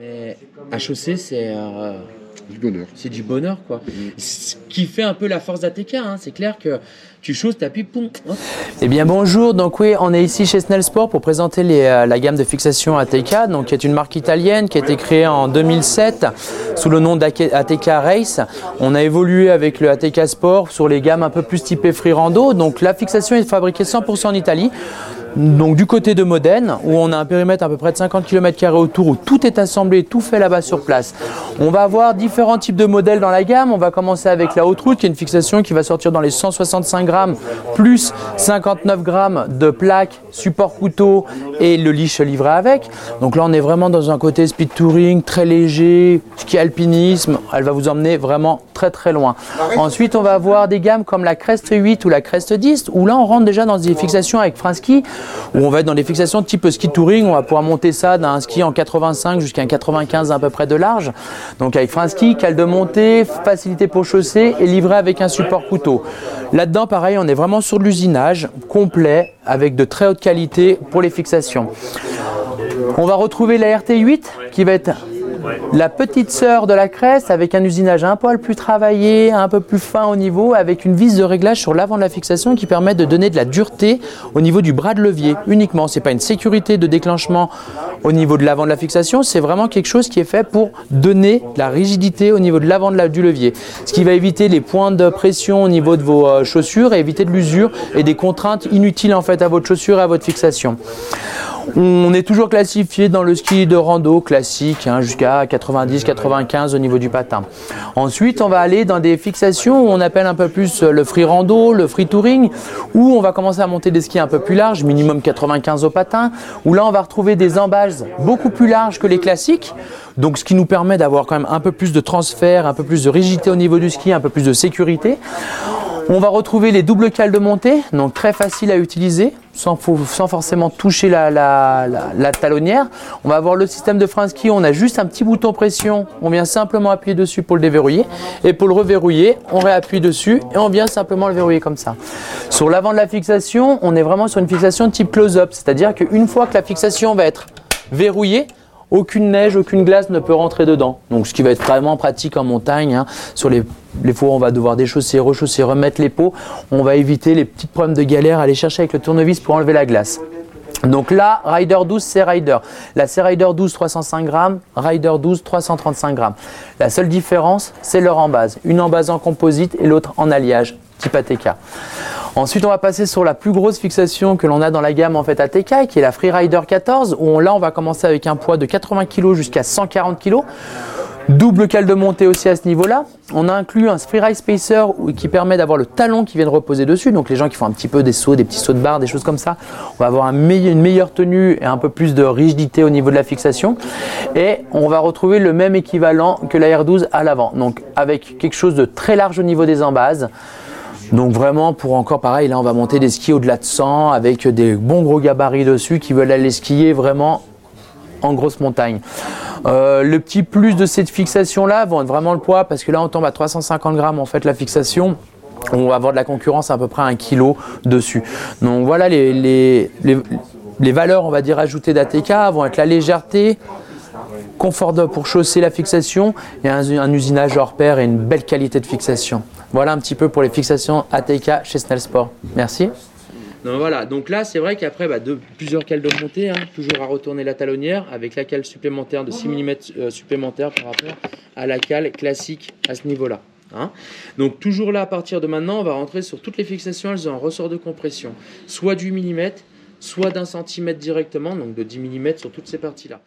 Mais à chaussée, c'est euh, Du bonheur. c'est du bonheur, quoi. Ce qui fait un peu la force d'ATK, hein. c'est clair que tu chausses, t'appuies, poum, hop. Eh bien bonjour, donc oui, on est ici chez Snell Sport pour présenter les, euh, la gamme de fixation ATK, donc qui est une marque italienne qui a été créée en 2007 sous le nom d'ATK Race. On a évolué avec le ATK Sport sur les gammes un peu plus typées free rando, donc la fixation est fabriquée 100% en Italie. Donc du côté de Modène, où on a un périmètre à peu près de 50 km autour, où tout est assemblé, tout fait là-bas sur place. On va avoir différents types de modèles dans la gamme. On va commencer avec la haute route, qui est une fixation qui va sortir dans les 165 grammes, plus 59 grammes de plaques, support couteau et le leash livré avec. Donc là, on est vraiment dans un côté speed touring, très léger, ski alpinisme. Elle va vous emmener vraiment très très loin. Ensuite, on va avoir des gammes comme la Crest 8 ou la Crest 10, où là, on rentre déjà dans des fixations avec frein ski où on va être dans des fixations type ski touring. On va pouvoir monter ça d'un ski en 85 jusqu'à un 95 à peu près de large. Donc avec frein ski, cale de montée, facilité pour chausser et livré avec un support couteau. Là-dedans, pareil, on est vraiment sur de l'usinage complet avec de très haute qualité pour les fixations. On va retrouver la RT8 qui va être la petite sœur de la Crest avec un usinage un poil plus travaillé, un peu plus fin au niveau, avec une vis de réglage sur l'avant de la fixation qui permet de donner de la dureté au niveau du bras de levier uniquement. C'est pas une sécurité de déclenchement au niveau de l'avant de la fixation, c'est vraiment quelque chose qui est fait pour donner de la rigidité au niveau de l'avant du levier. Ce qui va éviter les points de pression au niveau de vos euh, chaussures et éviter de l'usure et des contraintes inutiles en fait à votre chaussure et à votre fixation. On est toujours classifié dans le ski de rando classique hein, jusqu'à 90-95 au niveau du patin. Ensuite, on va aller dans des fixations où on appelle un peu plus le free rando, le free touring, où on va commencer à monter des skis un peu plus larges, minimum 95 au patin, où là on va retrouver des embases beaucoup plus larges que les classiques. Donc ce qui nous permet d'avoir quand même un peu plus de transfert, un peu plus de rigidité au niveau du ski, un peu plus de sécurité. On va retrouver les doubles cales de montée, donc très facile à utiliser, sans, fo- sans forcément toucher la- la talonnière. On va avoir le système de frein ski, on a juste un petit bouton pression, on vient simplement appuyer dessus pour le déverrouiller. Et pour le reverrouiller, on réappuie dessus et on vient simplement le verrouiller comme ça. Sur l'avant de la fixation, on est vraiment sur une fixation type close-up, c'est-à-dire qu'une fois que la fixation va être verrouillée, aucune neige, aucune glace ne peut rentrer dedans. Donc ce qui va être vraiment pratique en montagne. hein. Sur les, les fois on va devoir déchausser, rechausser, remettre les pots, on va éviter les petits problèmes de galère, aller chercher avec le tournevis pour enlever la glace. Donc là, Rider 12, c'est Rider. La C-Rider 12, 305 grammes, Rider 12, 335 grammes. La seule différence, c'est leur embase. Une embase en composite et l'autre en alliage, type ATK. Ensuite, on va passer sur la plus grosse fixation que l'on a dans la gamme en fait ATK, qui est la Freerider 14, où là, on va commencer avec un poids de 80 kg jusqu'à 140 kg. Double cale de montée aussi à ce niveau-là. On a inclus un Freeride Spacer qui permet d'avoir le talon qui vient de reposer dessus. Donc les gens qui font un petit peu des sauts, des petits sauts de barre, des choses comme ça, on va avoir une meilleure tenue et un peu plus de rigidité au niveau de la fixation. Et on va retrouver le même équivalent que la R12 à l'avant. Donc avec quelque chose de très large au niveau des embases. Donc vraiment pour encore pareil, là on va monter des skis au-delà de 100 avec des bons gros gabarits dessus qui veulent aller skier vraiment en grosse montagne. Euh, le petit plus de cette fixation là vont être vraiment le poids parce que là on tombe à 350 grammes en fait la fixation. On va avoir de la concurrence à peu près un kilo dessus. Donc voilà les, les, les, valeurs on va dire ajoutées d'ATK vont être la légèreté, confort pour chausser la fixation et un, un usinage hors pair et une belle qualité de fixation. Voilà un petit peu pour les fixations ATK chez Snell Sport. Merci. Donc voilà, donc là c'est vrai qu'après bah, de, plusieurs cales de montée, hein, toujours à retourner la talonnière avec la cale supplémentaire de 6 mm supplémentaire par rapport à la cale classique à ce niveau-là. hein. Donc toujours là à partir de maintenant, on va rentrer sur toutes les fixations, elles ont un ressort de compression, soit du millimètre, soit d'un centimètre directement, donc de 10 mm sur toutes ces parties-là.